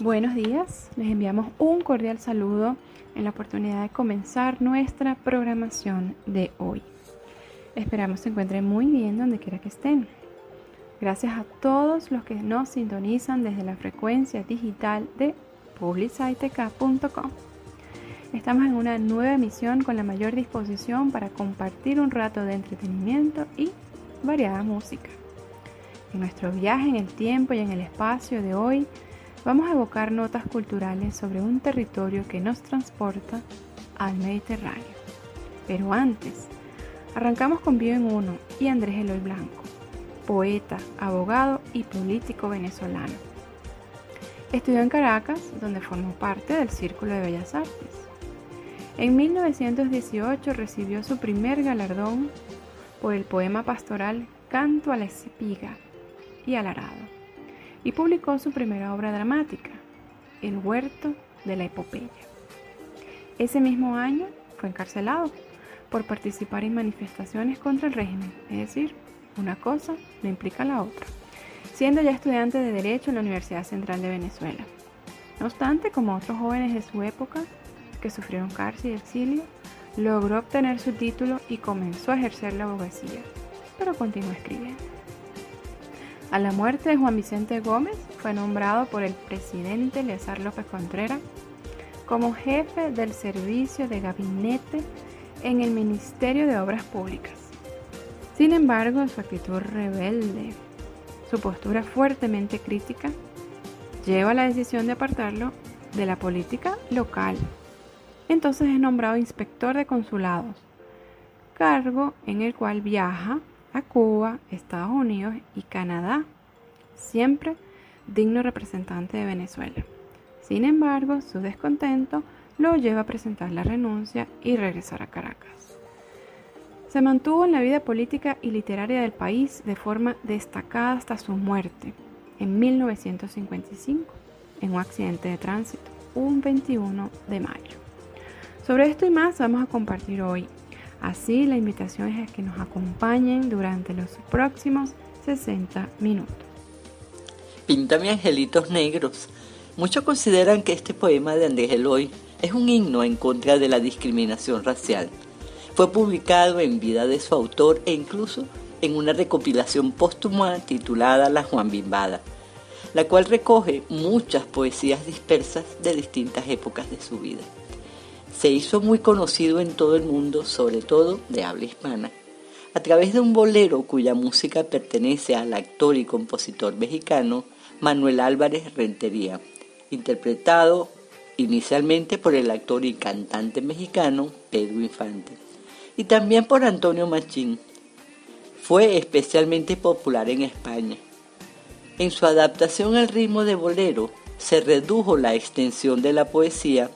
Buenos días, les enviamos un cordial saludo en la oportunidad de comenzar nuestra programación de hoy. Esperamos se encuentren muy bien donde quiera que estén. Gracias a todos los que nos sintonizan desde la frecuencia digital de publicitek.com. Estamos en una nueva emisión con la mayor disposición para compartir un rato de entretenimiento y variada música. En nuestro viaje en el tiempo y en el espacio de hoy, vamos a evocar notas culturales sobre un territorio que nos transporta al Mediterráneo. Pero antes, arrancamos con Bio en Uno y Andrés Eloy Blanco, poeta, abogado y político venezolano. Estudió en Caracas, donde formó parte del Círculo de Bellas Artes. En 1918 recibió su primer galardón por el poema pastoral Canto a la espiga y al arado y publicó su primera obra dramática, El huerto de la epopeya. Ese mismo año fue encarcelado por participar en manifestaciones contra el régimen, es decir, una cosa no implica la otra, siendo ya estudiante de Derecho en la Universidad Central de Venezuela. No obstante, como otros jóvenes de su época que sufrieron cárcel y exilio, logró obtener su título y comenzó a ejercer la abogacía, pero continuó escribiendo. A la muerte de Juan Vicente Gómez fue nombrado por el presidente Eleazar López Contreras como jefe del servicio de gabinete en el Ministerio de Obras Públicas. Sin embargo, su actitud rebelde, su postura fuertemente crítica, lleva a la decisión de apartarlo de la política local. Entonces es nombrado inspector de consulados, cargo en el cual viaja Cuba, Estados Unidos y Canadá, siempre digno representante de Venezuela. Sin embargo, su descontento lo lleva a presentar la renuncia y regresar a Caracas. Se mantuvo en la vida política y literaria del país de forma destacada hasta su muerte en 1955 en un accidente de tránsito un 21 de mayo. Sobre esto y más vamos a compartir hoy Así, la invitación es a que nos acompañen durante los próximos 60 minutos. Píntame angelitos negros. Muchos consideran que este poema de Andrés Eloy es un himno en contra de la discriminación racial. Fue publicado en vida de su autor e incluso en una recopilación póstuma titulada La Juan Bimbada, la cual recoge muchas poesías dispersas de distintas épocas de su vida se hizo muy conocido en todo el mundo, sobre todo de habla hispana, a través de un bolero cuya música pertenece al actor y compositor mexicano Manuel Álvarez Rentería, interpretado inicialmente por el actor y cantante mexicano Pedro Infante, y también por Antonio Machín. Fue especialmente popular en España. En su adaptación al ritmo de bolero, se redujo la extensión de la poesía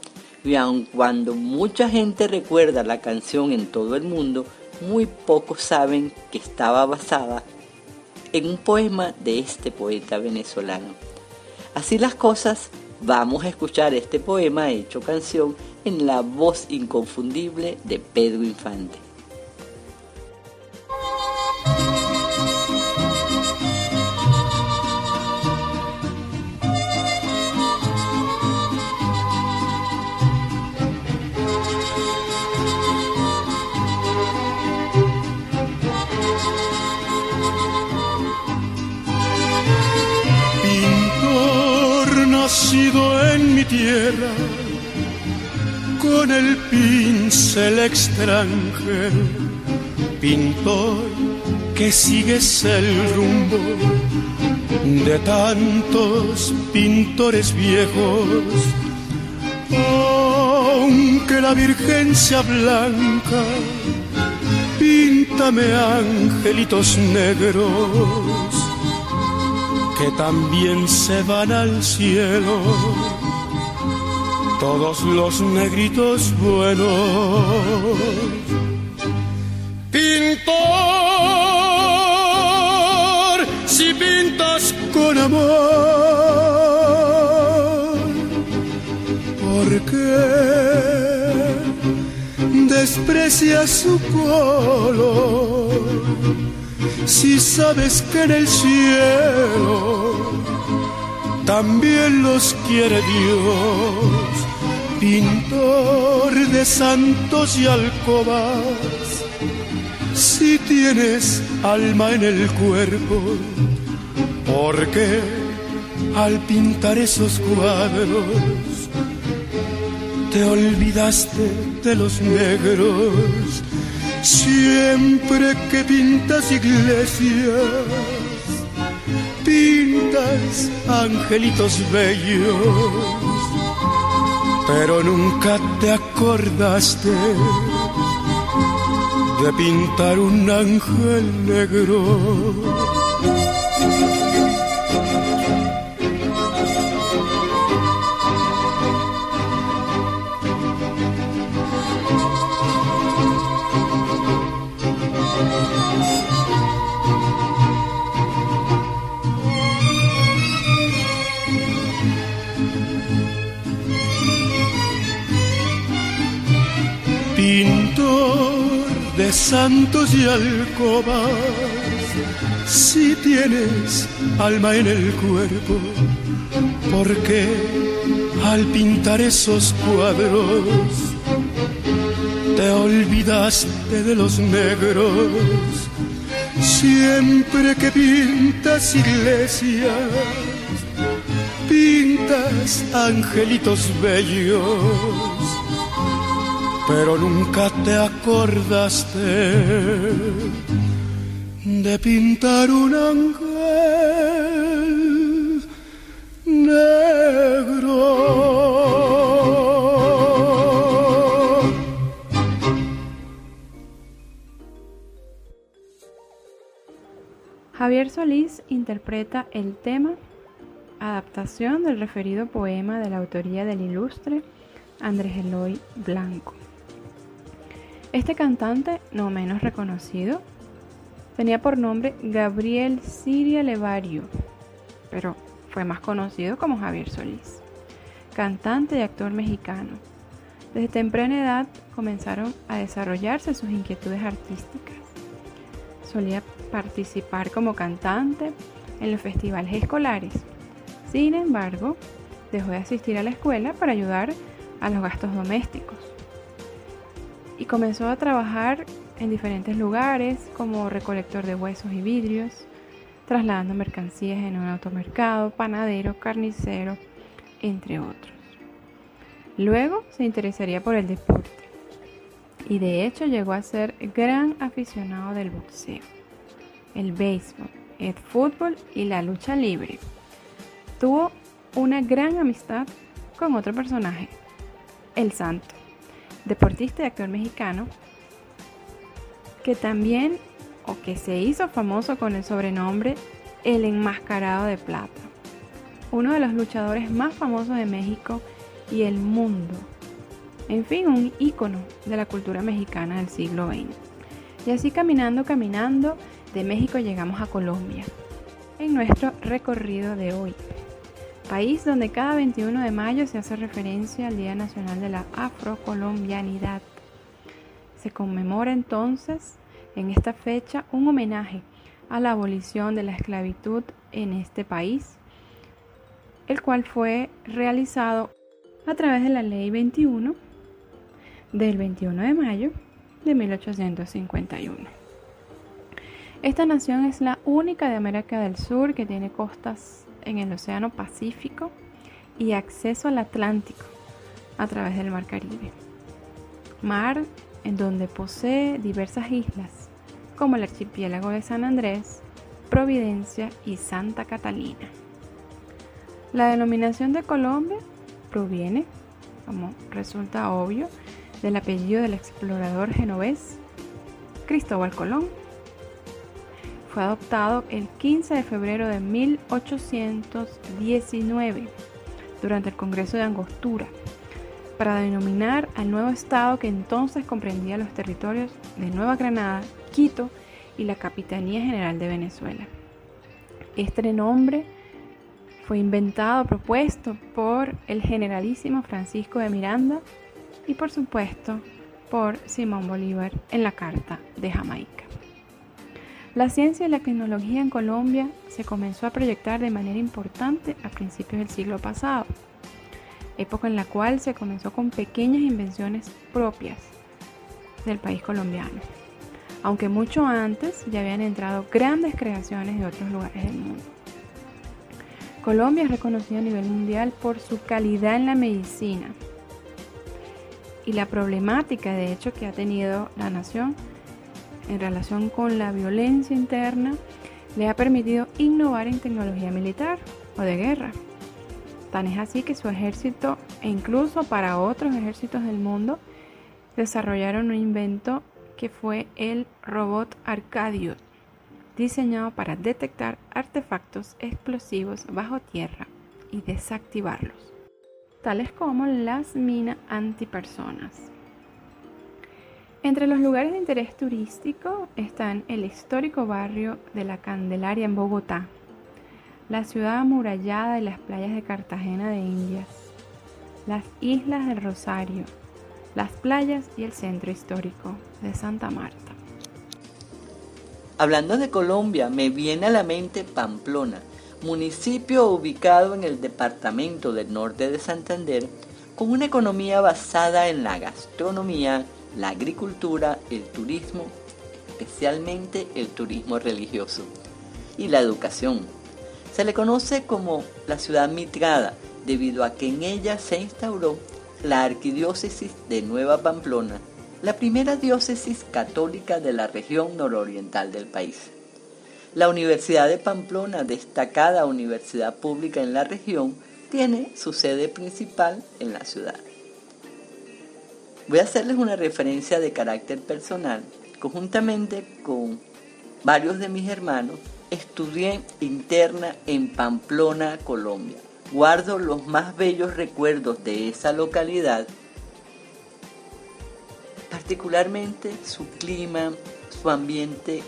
y aun cuando mucha gente recuerda la canción en todo el mundo, muy pocos saben que estaba basada en un poema de este poeta venezolano. Así las cosas, vamos a escuchar este poema hecho canción en la voz inconfundible de Pedro Infante. En mi tierra con el pincel extranjero, pintor que sigues el rumbo de tantos pintores viejos. Aunque la Virgen sea blanca, píntame angelitos negros que también se van al cielo, todos los negritos buenos. Pintor, si pintas con amor, ¿por qué desprecias su color? Si sabes que en el cielo también los quiere Dios, pintor de santos y alcobas. Si tienes alma en el cuerpo, porque al pintar esos cuadros te olvidaste de los negros. Siempre que pintas iglesias, pintas angelitos bellos, pero nunca te acordaste de pintar un ángel negro santos y alcobas, si tienes alma en el cuerpo, porque al pintar esos cuadros te olvidaste de los negros. Siempre que pintas iglesias, pintas angelitos bellos pero nunca te acordaste de pintar un ángel negro. Javier Solís interpreta el tema adaptación del referido poema de la autoría del ilustre Andrés Eloy Blanco. Este cantante, no menos reconocido, tenía por nombre Gabriel Siria Levario, pero fue más conocido como Javier Solís, cantante y actor mexicano. Desde temprana edad comenzaron a desarrollarse sus inquietudes artísticas. Solía participar como cantante en los festivales escolares. Sin embargo, dejó de asistir a la escuela para ayudar a los gastos domésticos y comenzó a trabajar en diferentes lugares como recolector de huesos y vidrios, trasladando mercancías en un automercado, panadero, carnicero, entre otros. Luego se interesaría por el deporte y de hecho llegó a ser gran aficionado del boxeo, el béisbol, el fútbol y la lucha libre. Tuvo una gran amistad con otro personaje, el Santo deportista y actor mexicano, que también o que se hizo famoso con el sobrenombre El Enmascarado de Plata, uno de los luchadores más famosos de México y el mundo. En fin, un ícono de la cultura mexicana del siglo XX. Y así caminando, caminando, de México llegamos a Colombia, en nuestro recorrido de hoy país donde cada 21 de mayo se hace referencia al Día Nacional de la Afrocolombianidad. Se conmemora entonces en esta fecha un homenaje a la abolición de la esclavitud en este país, el cual fue realizado a través de la Ley 21 del 21 de mayo de 1851. Esta nación es la única de América del Sur que tiene costas en el Océano Pacífico y acceso al Atlántico a través del Mar Caribe. Mar en donde posee diversas islas como el archipiélago de San Andrés, Providencia y Santa Catalina. La denominación de Colombia proviene, como resulta obvio, del apellido del explorador genovés Cristóbal Colón, fue adoptado el 15 de febrero de 1819 durante el Congreso de Angostura para denominar al nuevo estado que entonces comprendía los territorios de Nueva Granada, Quito y la Capitanía General de Venezuela. Este nombre fue inventado, propuesto por el generalísimo Francisco de Miranda y por supuesto por Simón Bolívar en la Carta de Jamaica. La ciencia y la tecnología en Colombia se comenzó a proyectar de manera importante a principios del siglo pasado, época en la cual se comenzó con pequeñas invenciones propias del país colombiano, aunque mucho antes ya habían entrado grandes creaciones de otros lugares del mundo. Colombia es reconocido a nivel mundial por su calidad en la medicina y la problemática de hecho que ha tenido la nación en relación con la violencia interna le ha permitido innovar en tecnología militar o de guerra. Tan es así que su ejército e incluso para otros ejércitos del mundo desarrollaron un invento que fue el robot Arcadio, diseñado para detectar artefactos explosivos bajo tierra y desactivarlos, tales como las minas antipersonas. Entre los lugares de interés turístico están el histórico barrio de la Candelaria en Bogotá, la ciudad amurallada y las playas de Cartagena de Indias, las islas del Rosario, las playas y el centro histórico de Santa Marta. Hablando de Colombia, me viene a la mente Pamplona, municipio ubicado en el departamento del norte de Santander, con una economía basada en la gastronomía, la agricultura, el turismo, especialmente el turismo religioso, y la educación. Se le conoce como la ciudad mitrada debido a que en ella se instauró la arquidiócesis de Nueva Pamplona, la primera diócesis católica de la región nororiental del país. La Universidad de Pamplona, destacada universidad pública en la región, tiene su sede principal en la ciudad. Voy a hacerles una referencia de carácter personal. Conjuntamente con varios de mis hermanos, estudié interna en Pamplona, Colombia. Guardo los más bellos recuerdos de esa localidad, particularmente su clima, su ambiente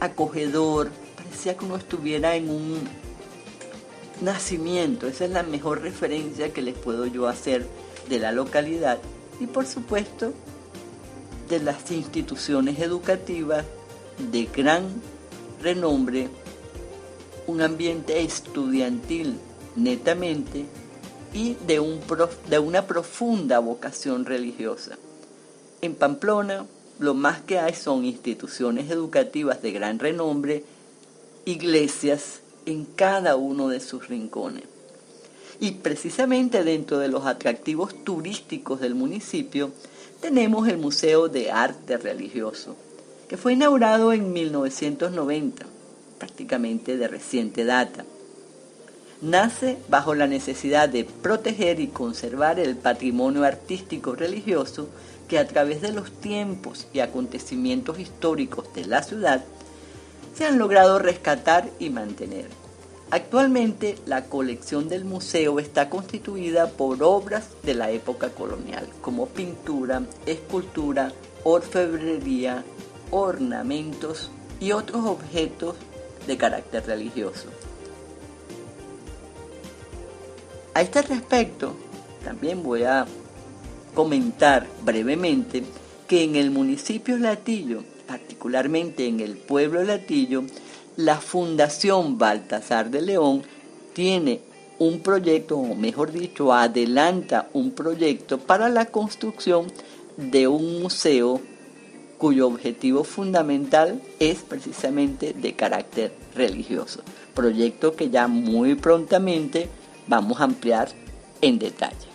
acogedor. Parecía que uno estuviera en un nacimiento. Esa es la mejor referencia que les puedo yo hacer de la localidad y por supuesto de las instituciones educativas de gran renombre, un ambiente estudiantil netamente y de, un de una profunda vocación religiosa. En Pamplona lo más que hay son instituciones educativas de gran renombre, iglesias en cada uno de sus rincones. Y precisamente dentro de los atractivos turísticos del municipio tenemos el Museo de Arte Religioso, que fue inaugurado en 1990, prácticamente de reciente data. Nace bajo la necesidad de proteger y conservar el patrimonio artístico religioso que a través de los tiempos y acontecimientos históricos de la ciudad se han logrado rescatar y mantener. Actualmente la colección del museo está constituida por obras de la época colonial, como pintura, escultura, orfebrería, ornamentos y otros objetos de carácter religioso. A este respecto, también voy a comentar brevemente que en el municipio Latillo, particularmente en el pueblo Latillo, la Fundación Baltasar de León tiene un proyecto, o mejor dicho, adelanta un proyecto para la construcción de un museo cuyo objetivo fundamental es precisamente de carácter religioso. Proyecto que ya muy prontamente vamos a ampliar en detalle.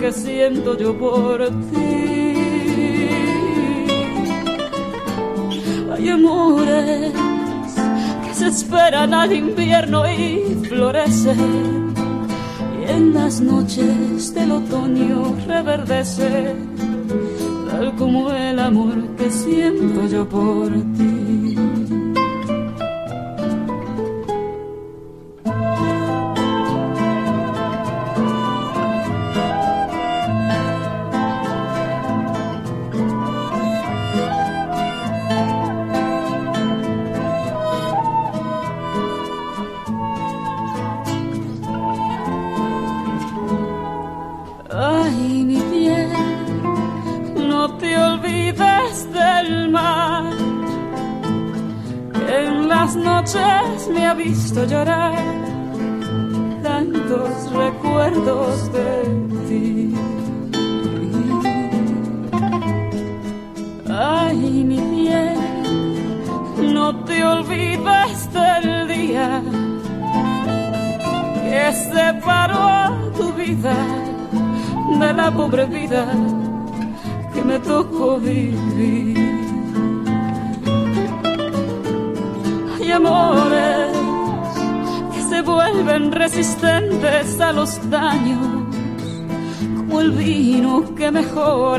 Que siento yo por ti. Hay amores se esperan al invierno y florecen. Y en las noches del otoño reverdece, tal como el amor que siento yo por ti.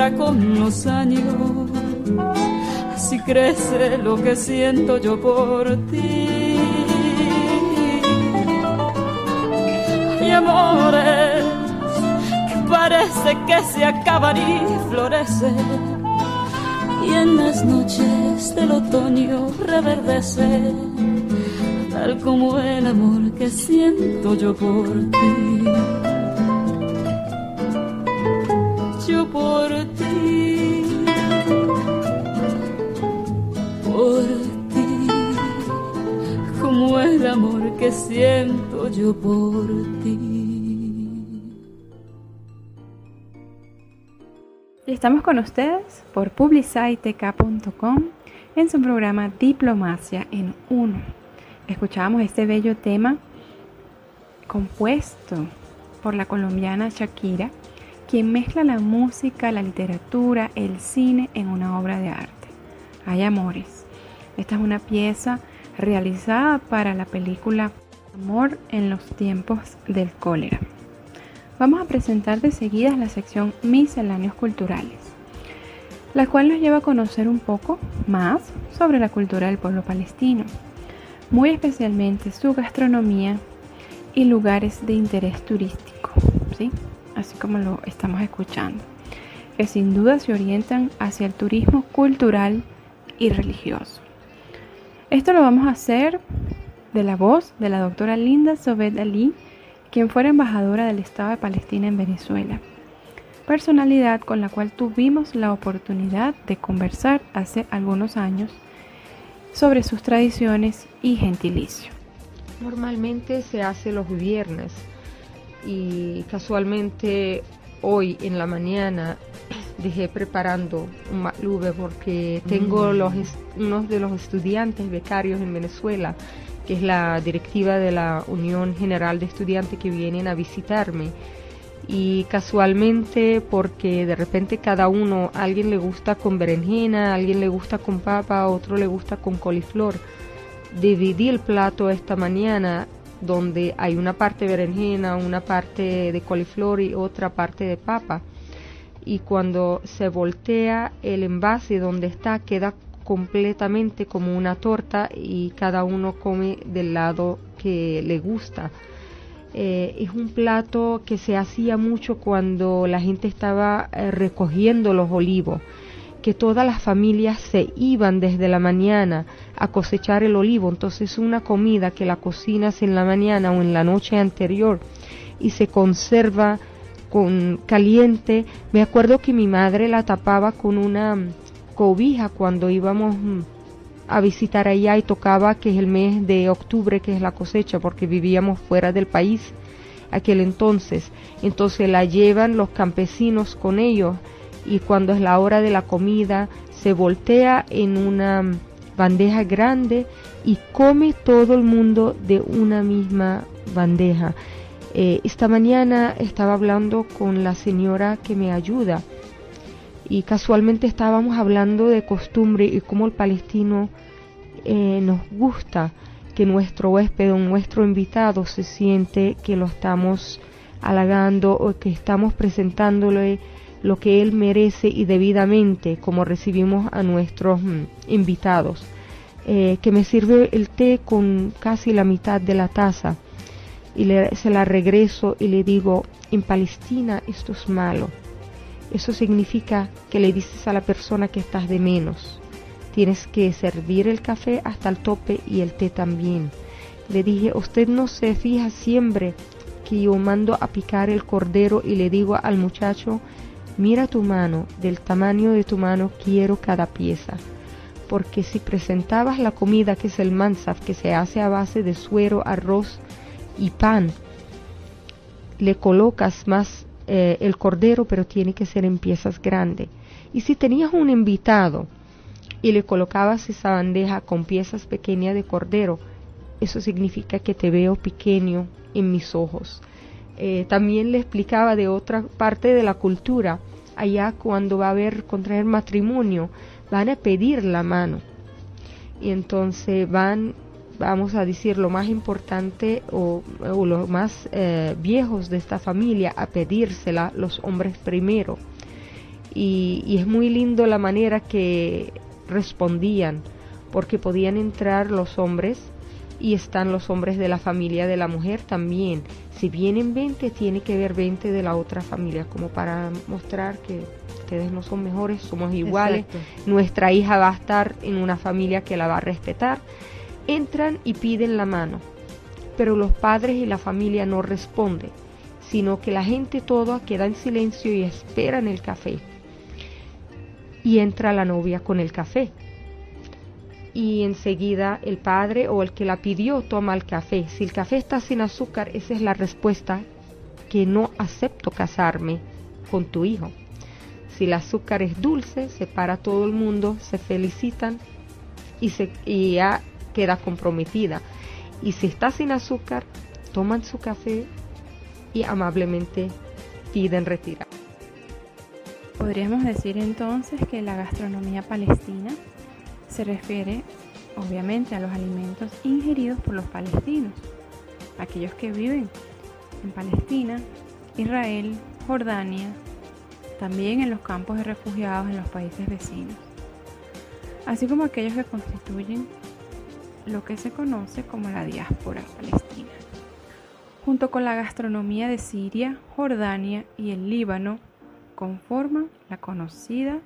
Con los años. Así crece lo que siento yo por ti. Hay amores que parece que se acaban y florecen. Y en las noches del otoño reverdece tal como el amor que siento yo por ti. Yo por ti, por ti, como el amor que siento yo por ti. Estamos con ustedes por publicitk.com en su programa Diplomacia en Uno escuchábamos este bello tema compuesto por la colombiana Shakira, quien mezcla la música, la literatura, el cine en una obra de arte. Hay amores. Esta es una pieza realizada para la película Amor en los tiempos del cólera. Vamos a presentar de seguida la sección Misceláneos Culturales, la cual nos lleva a conocer un poco más sobre la cultura del pueblo palestino muy especialmente su gastronomía y lugares de interés turístico, ¿sí? Así como lo estamos escuchando, que sin duda se orientan hacia el turismo cultural y religioso. Esto lo vamos a hacer de la voz de la doctora Linda Sobed Ali, quien fuera embajadora del Estado de Palestina en Venezuela, personalidad con la cual tuvimos la oportunidad de conversar hace algunos años sobre sus tradiciones y gentilicio. Normalmente se hace los viernes y casualmente hoy en la mañana dejé preparando un matlube porque tengo mm. los, unos de los estudiantes becarios en Venezuela, que es la directiva de la Unión General de Estudiantes que vienen a visitarme y casualmente porque de repente cada uno, a alguien le gusta con berenjena, a alguien le gusta con papa, a otro le gusta con coliflor. Dividí el plato esta mañana donde hay una parte de berenjena, una parte de coliflor y otra parte de papa. Y cuando se voltea el envase donde está queda completamente como una torta y cada uno come del lado que le gusta. Eh, es un plato que se hacía mucho cuando la gente estaba eh, recogiendo los olivos, que todas las familias se iban desde la mañana a cosechar el olivo, entonces una comida que la cocinas en la mañana o en la noche anterior y se conserva con caliente. Me acuerdo que mi madre la tapaba con una cobija cuando íbamos mm, a visitar allá y tocaba que es el mes de octubre, que es la cosecha, porque vivíamos fuera del país aquel entonces. Entonces la llevan los campesinos con ellos y cuando es la hora de la comida se voltea en una bandeja grande y come todo el mundo de una misma bandeja. Eh, esta mañana estaba hablando con la señora que me ayuda y casualmente estábamos hablando de costumbre y cómo el palestino eh, nos gusta que nuestro huésped o nuestro invitado se siente que lo estamos halagando o que estamos presentándole lo que él merece y debidamente como recibimos a nuestros mm, invitados. Eh, que me sirve el té con casi la mitad de la taza y se la regreso y le digo, en Palestina esto es malo eso significa que le dices a la persona que estás de menos. Tienes que servir el café hasta el tope y el té también. Le dije, usted no se fija siempre que yo mando a picar el cordero y le digo al muchacho, mira tu mano, del tamaño de tu mano quiero cada pieza. Porque si presentabas la comida que es el mansaf, que se hace a base de suero, arroz y pan, le colocas más eh, el cordero, pero tiene que ser en piezas grandes. Y si tenías un invitado y le colocabas esa bandeja con piezas pequeñas de cordero, eso significa que te veo pequeño en mis ojos. Eh, también le explicaba de otra parte de la cultura, allá cuando va a haber contraer matrimonio, van a pedir la mano. Y entonces van vamos a decir, lo más importante o, los más eh, viejos de esta familia a pedírsela los hombres primero. Y, es muy lindo la manera que respondían, porque podían entrar los hombres y están los hombres de la familia de la mujer también. Si vienen 20, tiene que ver 20 de la otra familia, como para mostrar que ustedes no son mejores, somos iguales. Nuestra hija va a estar en una familia que la va a respetar entran y piden la mano, pero los padres y la familia no responden, sino que la gente toda queda en silencio y espera en el café. Y entra la novia con el café. Y enseguida el padre o el que la pidió toma el café. Si el café está sin azúcar, esa es la respuesta que no acepto casarme con tu hijo. Si el azúcar es dulce, se para todo el mundo, se felicitan y, se, y ya queda comprometida. Y si está sin azúcar, toman su café y amablemente piden retirar. Podríamos decir entonces que la gastronomía palestina se refiere obviamente a los alimentos ingeridos por los palestinos, aquellos que viven en Palestina, Israel, Jordania, también en los campos de refugiados en los países vecinos, así como aquellos que constituyen lo que se conoce como la diáspora palestina. Junto con la gastronomía de Siria, Jordania y el Líbano, conforman la conocida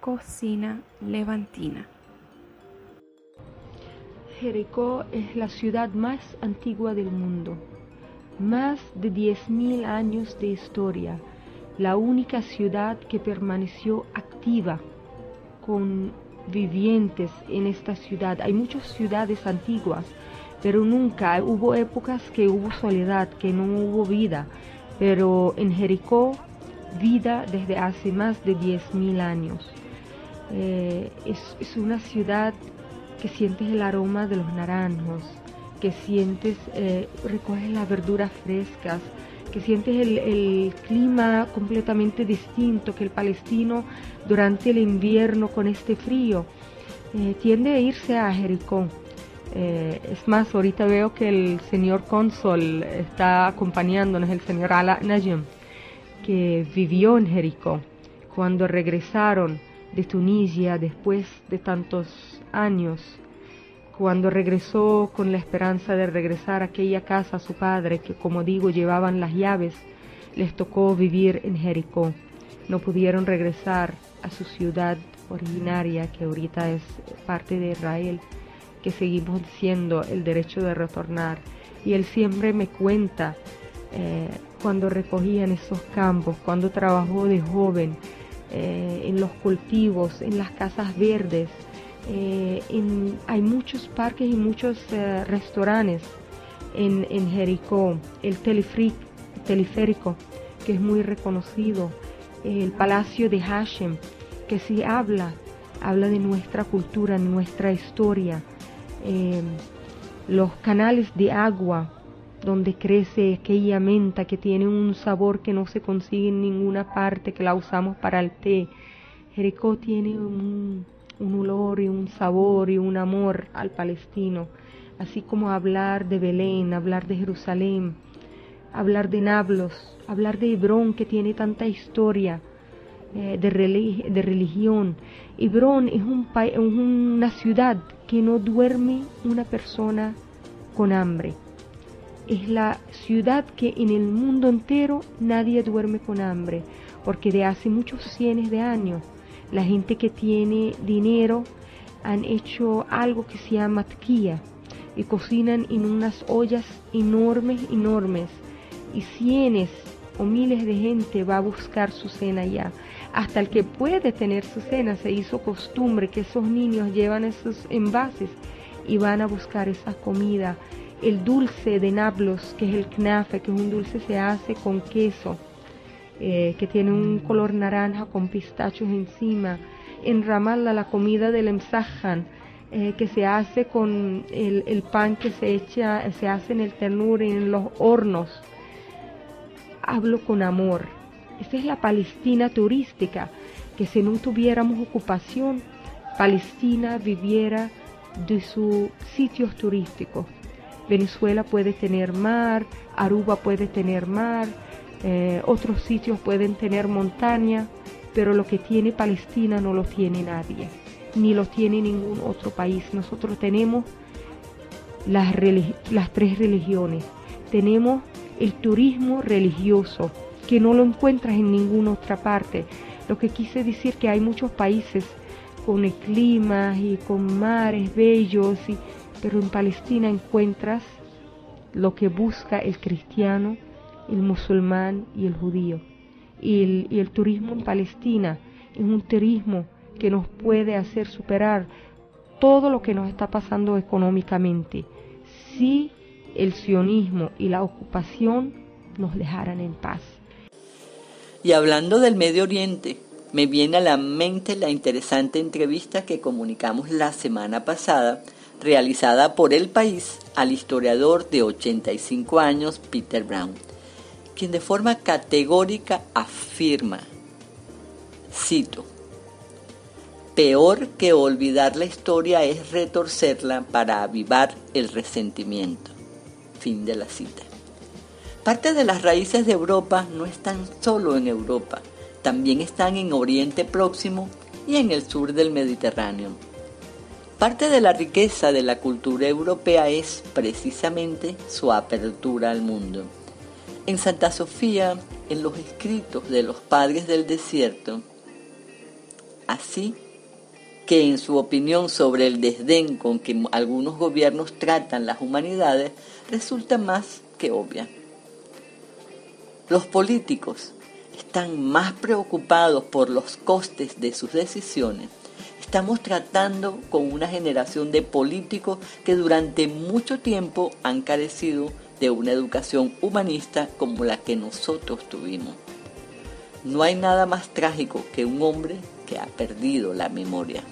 cocina levantina. Jericó es la ciudad más antigua del mundo, más de 10.000 años de historia, la única ciudad que permaneció activa con vivientes en esta ciudad. Hay muchas ciudades antiguas, pero nunca hubo épocas que hubo soledad, que no hubo vida. Pero en Jericó, vida desde hace más de 10.000 años. Eh, es, una ciudad que sientes el aroma de los naranjos, que sientes, eh, recoges las verduras frescas, que sientes el, clima completamente distinto que el palestino durante el invierno con este frío eh, tiende a irse a Jericó. Eh, es más, ahorita veo que el señor cónsul está acompañándonos, el señor Ala Najim, que vivió en Jericó. Cuando regresaron de Tunisia después de tantos años, cuando regresó con la esperanza de regresar a aquella casa a su padre, que como digo llevaban las llaves, les tocó vivir en Jericó. No pudieron regresar a su ciudad originaria, que ahorita es parte de Israel, que seguimos siendo el derecho de retornar. Y él siempre me cuenta eh, cuando recogían esos campos, cuando trabajó de joven eh, en los cultivos, en las casas verdes, Eh, hay muchos parques y muchos eh, restaurantes en, Jericó. El teleférico, que es muy reconocido. El Palacio de Hashem, que sí habla, habla de nuestra cultura, nuestra historia. Eh, los canales de agua donde crece aquella menta que tiene un sabor que no se consigue en ninguna parte, que la usamos para el té. Jericó tiene un, olor y un sabor y un amor al palestino, así como hablar de Belén, hablar de Jerusalén, hablar de Nablos, hablar de Hebrón que tiene tanta historia eh, de, de, religión. Hebrón es un una ciudad que no duerme una persona con hambre es la ciudad que en el mundo entero nadie duerme con hambre, porque de hace muchos cientos de años la gente que tiene dinero han hecho algo que se llama tquía y cocinan en unas ollas enormes, enormes y cientos o miles de gente va a buscar su cena allá. Hasta el que puede tener su cena se hizo costumbre que esos niños llevan esos envases y van a buscar esa comida el dulce de Nablos, que es el knafe, que es un dulce se hace con queso, eh, que tiene un color naranja con pistachos encima. En Ramallah la comida del emsajan, eh, que se hace con el, pan que se echa, se hace en el ternur en los hornos. Hablo con amor. Esa es la Palestina turística, que si no tuviéramos ocupación, Palestina viviera de sus sitios turísticos. Venezuela puede tener mar, Aruba puede tener mar, eh, otros sitios pueden tener montaña, pero lo que tiene Palestina no lo tiene nadie, ni lo tiene ningún otro país. Nosotros tenemos las, las tres religiones, tenemos el turismo religioso, que no lo encuentras en ninguna otra parte. Lo que quise decir que hay muchos países con climas y con mares bellos y pero en Palestina encuentras lo que busca el cristiano, el musulmán y el judío. Y el, turismo en Palestina es un turismo que nos puede hacer superar todo lo que nos está pasando económicamente si el sionismo y la ocupación nos dejaran en paz. Y hablando del Medio Oriente, me viene a la mente la interesante entrevista que comunicamos la semana pasada realizada por el país al historiador de 85 años Peter Brown, quien de forma categórica afirma, cito, Peor que olvidar la historia es retorcerla para avivar el resentimiento. Fin de la cita. Parte de las raíces de Europa no están solo en Europa, también están en Oriente Próximo y en el sur del Mediterráneo. Parte de la riqueza de la cultura europea es precisamente su apertura al mundo. En Santa Sofía, en los escritos de los padres del desierto, así que en su opinión sobre el desdén con que algunos gobiernos tratan las humanidades resulta más que obvia. Los políticos están más preocupados por los costes de sus decisiones Estamos tratando con una generación de políticos que durante mucho tiempo han carecido de una educación humanista como la que nosotros tuvimos. No hay nada más trágico que un hombre que ha perdido la memoria.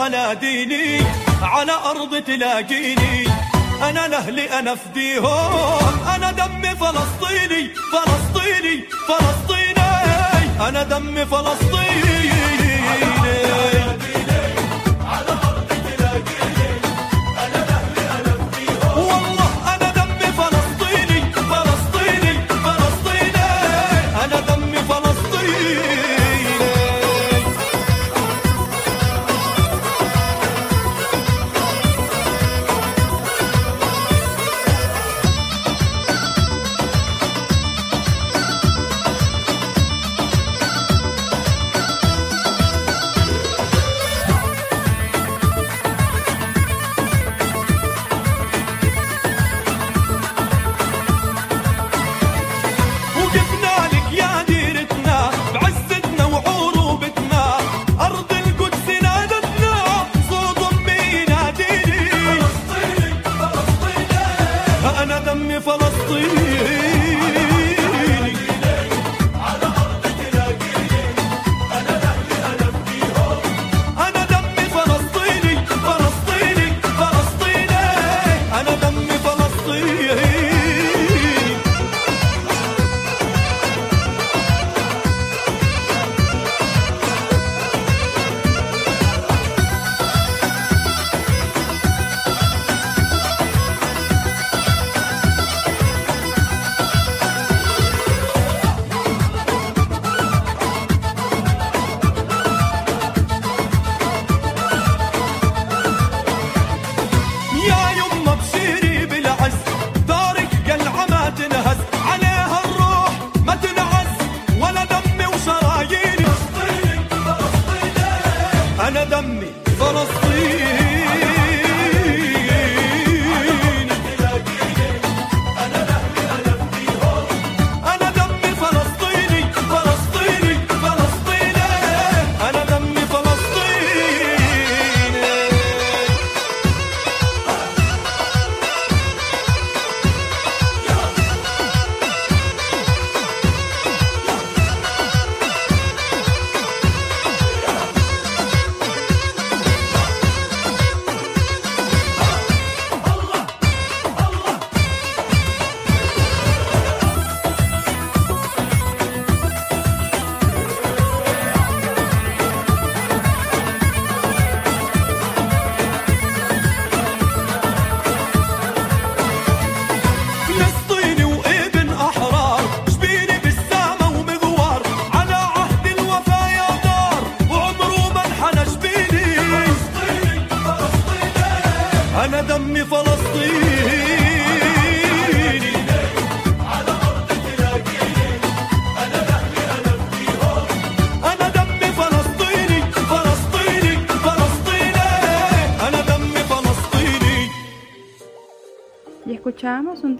على ديني على أرض تلاقيني. أنا لأهلي أنا فديهم. أنا دمي فلسطيني فلسطيني فلسطيني. أنا دمي فلسطيني.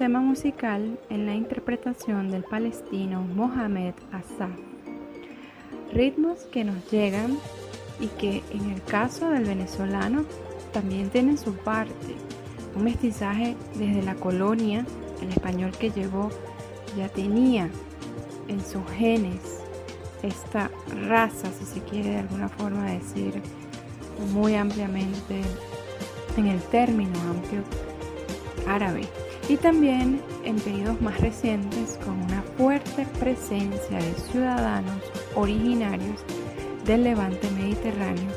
Tema musical en la interpretación del palestino Mohamed Assaf. Ritmos que nos llegan y que en el caso del venezolano también tienen su parte. Un mestizaje desde la colonia, el español que llegó ya tenía en sus genes esta raza, si se quiere de alguna forma decir, muy ampliamente en el término amplio árabe. Y también en periodos más recientes con una fuerte presencia de ciudadanos originarios del levante mediterráneo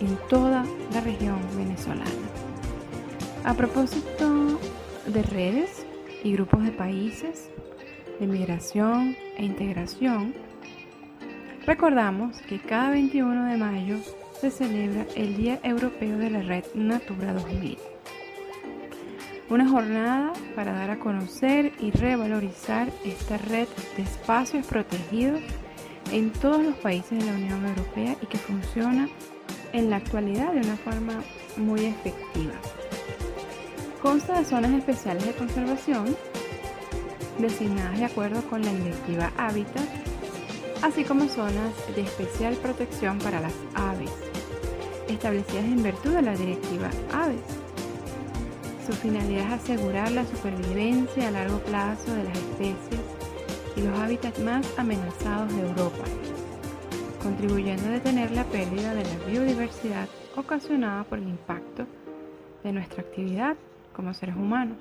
en toda la región venezolana. A propósito de redes y grupos de países, de migración e integración, recordamos que cada 21 de mayo se celebra el Día Europeo de la Red Natura 2000. Una jornada para dar a conocer y revalorizar esta red de espacios protegidos en todos los países de la Unión Europea y que funciona en la actualidad de una forma muy efectiva. Consta de zonas especiales de conservación designadas de acuerdo con la directiva Hábitat, así como zonas de especial protección para las aves, establecidas en virtud de la directiva Aves. Su finalidad es asegurar la supervivencia a largo plazo de las especies y los hábitats más amenazados de Europa, contribuyendo a detener la pérdida de la biodiversidad ocasionada por el impacto de nuestra actividad como seres humanos.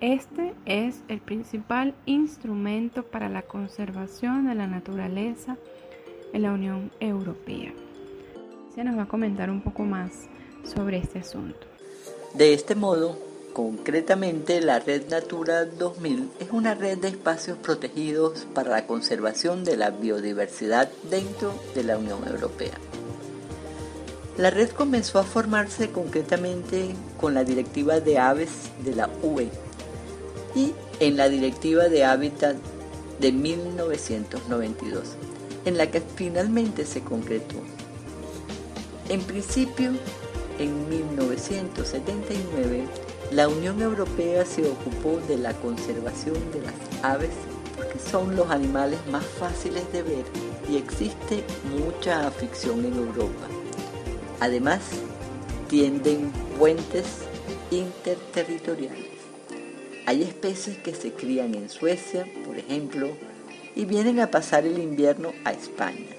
Este es el principal instrumento para la conservación de la naturaleza en la Unión Europea. Se nos va a comentar un poco más sobre este asunto. De este modo, Concretamente, la Red Natura 2000 es una red de espacios protegidos para la conservación de la biodiversidad dentro de la Unión Europea. La red comenzó a formarse concretamente con la Directiva de Aves de la UE y en la Directiva de Hábitat de 1992, en la que finalmente se concretó. En principio, en 1979, la Unión Europea se ocupó de la conservación de las aves porque son los animales más fáciles de ver y existe mucha afición en Europa. Además, tienden puentes interterritoriales. Hay especies que se crían en Suecia, por ejemplo, y vienen a pasar el invierno a España.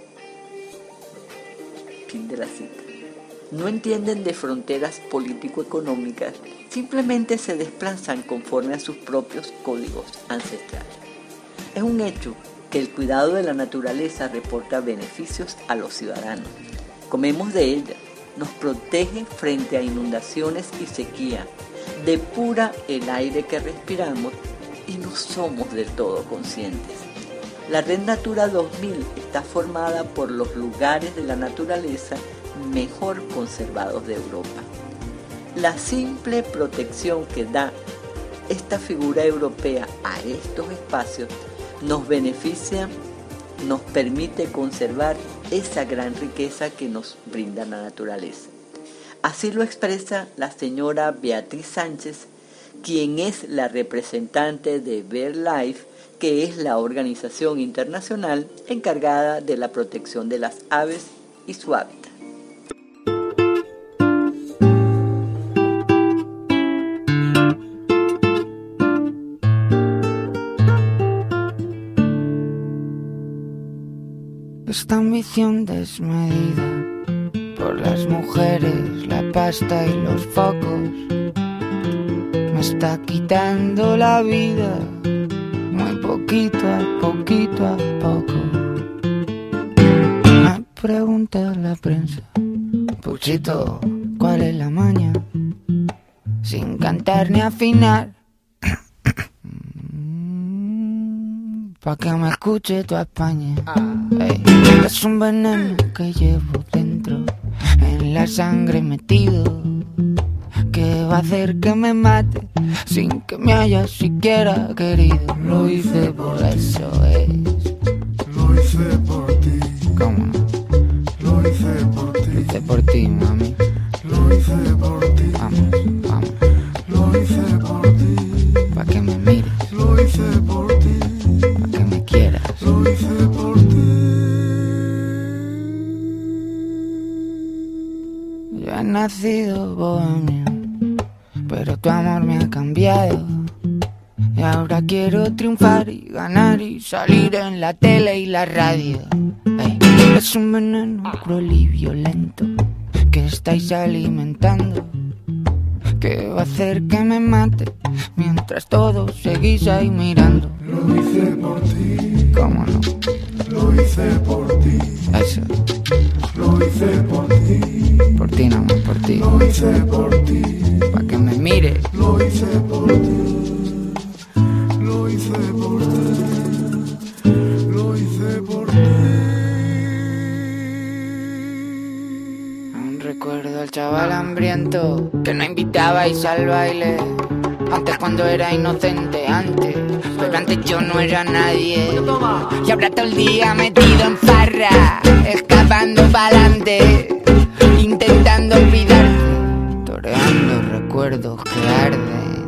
Fin de la cita. No entienden de fronteras político-económicas simplemente se desplazan conforme a sus propios códigos ancestrales. Es un hecho que el cuidado de la naturaleza reporta beneficios a los ciudadanos. Comemos de ella, nos protege frente a inundaciones y sequía, depura el aire que respiramos y no somos del todo conscientes. La Red Natura 2000 está formada por los lugares de la naturaleza mejor conservados de Europa. La simple protección que da esta figura europea a estos espacios nos beneficia, nos permite conservar esa gran riqueza que nos brinda la naturaleza. Así lo expresa la señora Beatriz Sánchez, quien es la representante de BirdLife, que es la organización internacional encargada de la protección de las aves y su hábitat. Esta ambición desmedida por las mujeres, la pasta y los focos me está quitando la vida muy poquito a poquito a poco. Me pregunta la prensa, Puchito, ¿cuál es la maña? Sin cantar ni afinar Pa' que me escuche tu España. es un veneno que llevo dentro, en la sangre metido. Que va a hacer que me mate sin que me haya siquiera querido. Lo hice por eso es. Lo hice por ti. ¿Cómo no? Lo hice por ti. Lo hice por ti, mami. Lo hice por ti. Vamos, nacido bohemio, pero tu amor me ha cambiado. Y ahora quiero triunfar y ganar y salir en la tele y la radio. es un veneno cruel y violento que estáis alimentando. Que va a hacer que me mate mientras todos seguís ahí mirando. Lo hice por ti. ¿Cómo no? Lo hice por ti. Eso. Lo hice por ti. Por ti nomás, ti. Lo hice por ti. Pa' que me mire. Lo hice por ti. Lo hice por ti. Lo hice por ti. Aún recuerdo al chaval hambriento que no invitabais al baile. Antes cuando era inocente, antes. Pero antes yo no era nadie. Y ahora todo el día metido en farra. Escapando pa'lante. Que arden.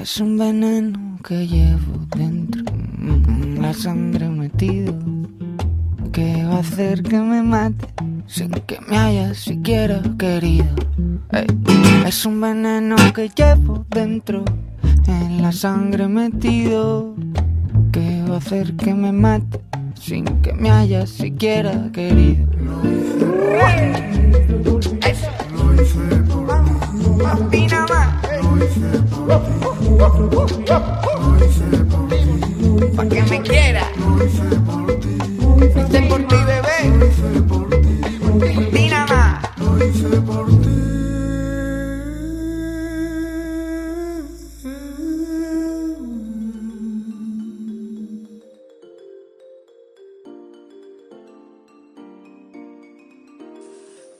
Es un veneno que llevo dentro. mm, La sangre metido. Que va a hacer que me mate sin que me hayas siquiera querido. Es un veneno que llevo dentro, en la sangre metido, que va a hacer que me mate sin que me hayas siquiera querido. Eso. Pa' ti nada más. Pa' que me quiera. Hice por ti, bebé. Por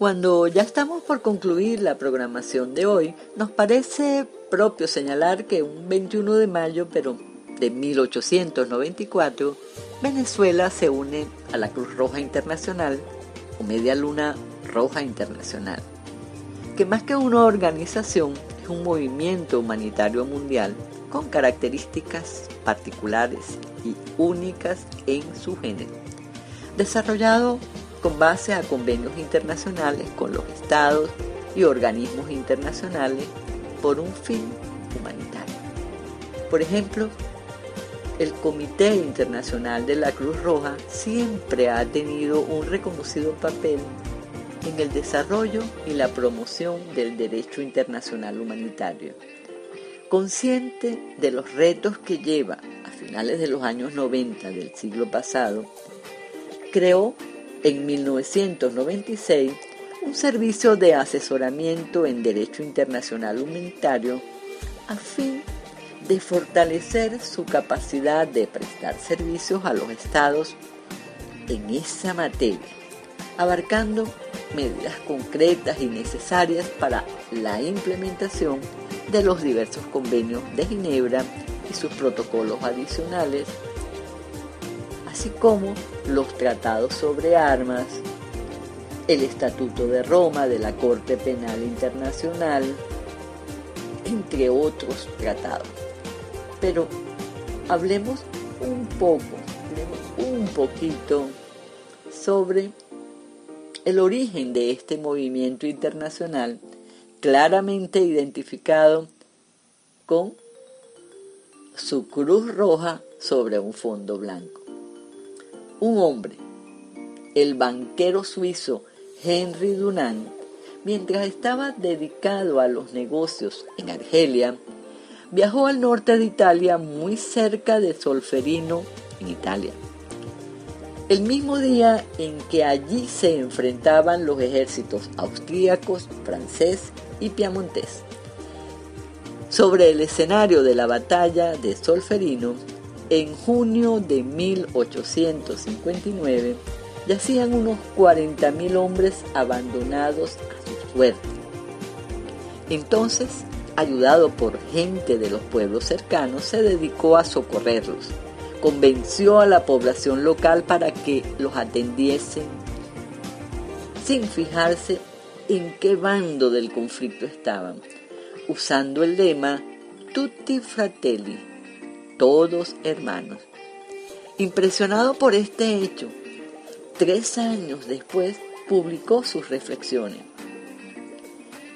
Cuando ya estamos por concluir la programación de hoy, nos parece propio señalar que un 21 de mayo, pero de 1894, Venezuela se une a la Cruz Roja Internacional o Media Luna Roja Internacional, que más que una organización es un movimiento humanitario mundial con características particulares y únicas en su género, desarrollado con base a convenios internacionales con los estados y organismos internacionales por un fin humanitario. Por ejemplo, el Comité Internacional de la Cruz Roja siempre ha tenido un reconocido papel en el desarrollo y la promoción del derecho internacional humanitario. Consciente de los retos que lleva a finales de los años 90 del siglo pasado, creó en 1996 un servicio de asesoramiento en derecho internacional humanitario a fin de fortalecer su capacidad de prestar servicios a los estados en esa materia, abarcando medidas concretas y necesarias para la implementación de los diversos convenios de Ginebra y sus protocolos adicionales así como los tratados sobre armas, el Estatuto de Roma de la Corte Penal Internacional, entre otros tratados. Pero hablemos un poco, hablemos un poquito sobre el origen de este movimiento internacional claramente identificado con su cruz roja sobre un fondo blanco un hombre, el banquero suizo Henry Dunant, mientras estaba dedicado a los negocios en Argelia, viajó al norte de Italia muy cerca de Solferino, en Italia. El mismo día en que allí se enfrentaban los ejércitos austríacos, francés y piamontés. Sobre el escenario de la batalla de Solferino, en junio de 1859 yacían unos 40.000 hombres abandonados a su suerte. Entonces, ayudado por gente de los pueblos cercanos, se dedicó a socorrerlos. Convenció a la población local para que los atendiesen sin fijarse en qué bando del conflicto estaban, usando el lema Tutti Fratelli, todos hermanos. Impresionado por este hecho, tres años después publicó sus reflexiones.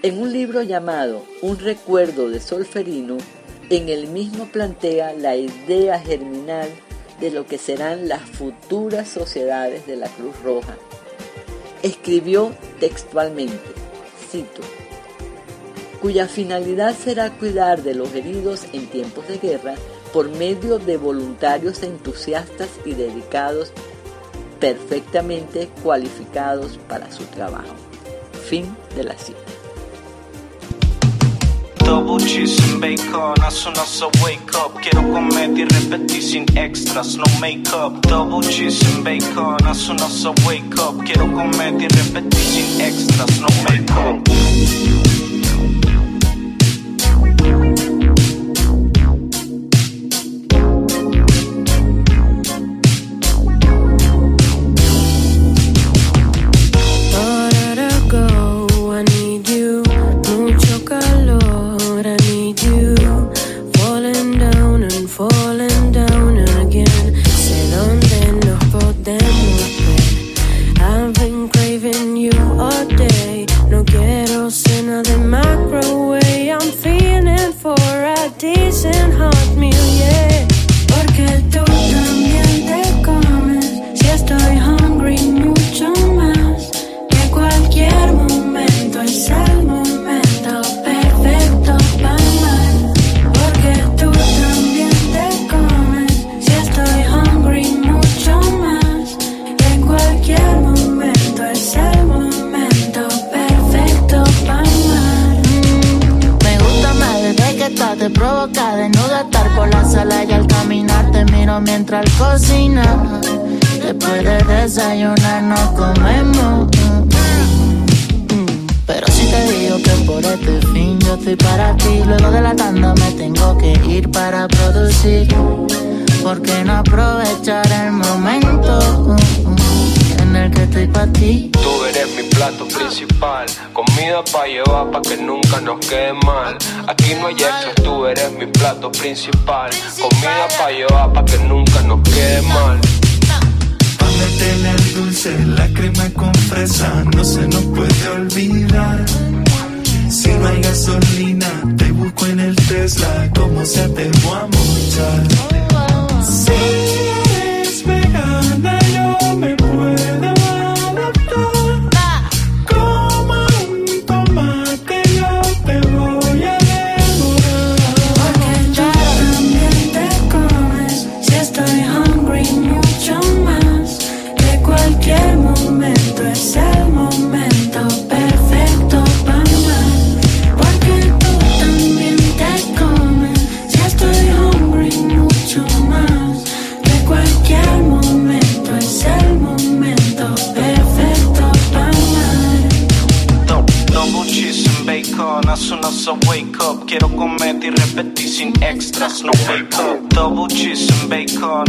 En un libro llamado Un recuerdo de Solferino, en el mismo plantea la idea germinal de lo que serán las futuras sociedades de la Cruz Roja. Escribió textualmente, cito, cuya finalidad será cuidar de los heridos en tiempos de guerra por medio de voluntarios entusiastas y dedicados perfectamente cualificados para su trabajo. Fin de la cita. Principal, comida pa' llevar pa' que nunca nos quede mal. Aquí no hay extras, tú eres mi plato principal, comida pa' llevar pa' que nunca nos quede mal. Pa' meterle al dulce, la crema con fresa no se nos puede olvidar. Si no hay gasolina, te busco en el Tesla, como sea te voy a mochar. Si eres vegana,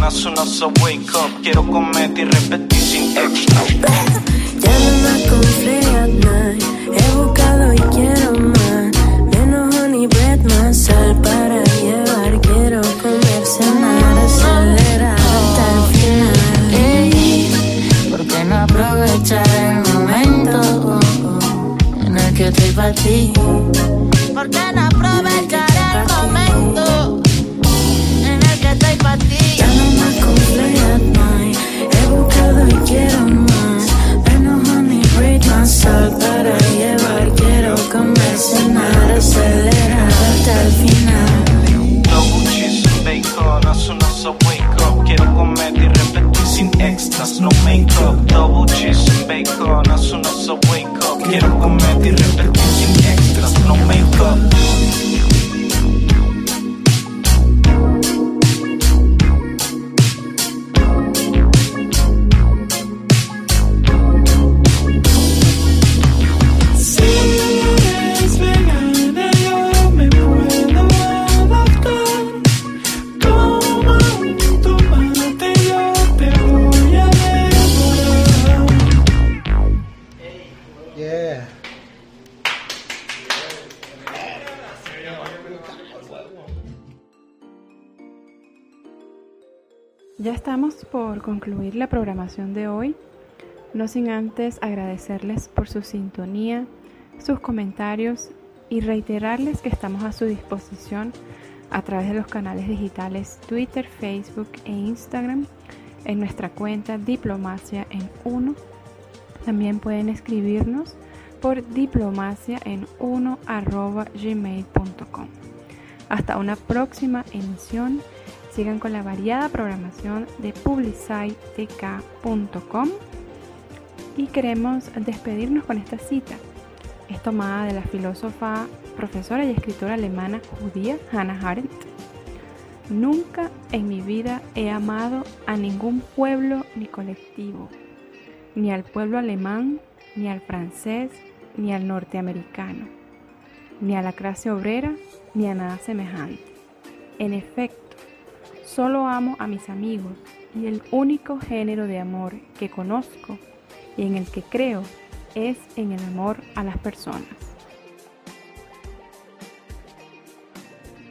as soon as I wake up. Quiero comer y repetir sin extras Ya no estamos por concluir la programación de hoy. No sin antes agradecerles por su sintonía, sus comentarios y reiterarles que estamos a su disposición a través de los canales digitales Twitter, Facebook e Instagram en nuestra cuenta Diplomacia en 1. También pueden escribirnos por diplomacia en 1 gmail.com. Hasta una próxima emisión. Sigan con la variada programación de publicitek.com y queremos despedirnos con esta cita. Es tomada de la filósofa, profesora y escritora alemana judía Hannah Arendt. Nunca en mi vida he amado a ningún pueblo ni colectivo, ni al pueblo alemán, ni al francés, ni al norteamericano, ni a la clase obrera, ni a nada semejante. En efecto, solo amo a mis amigos y el único género de amor que conozco y en el que creo es en el amor a las personas.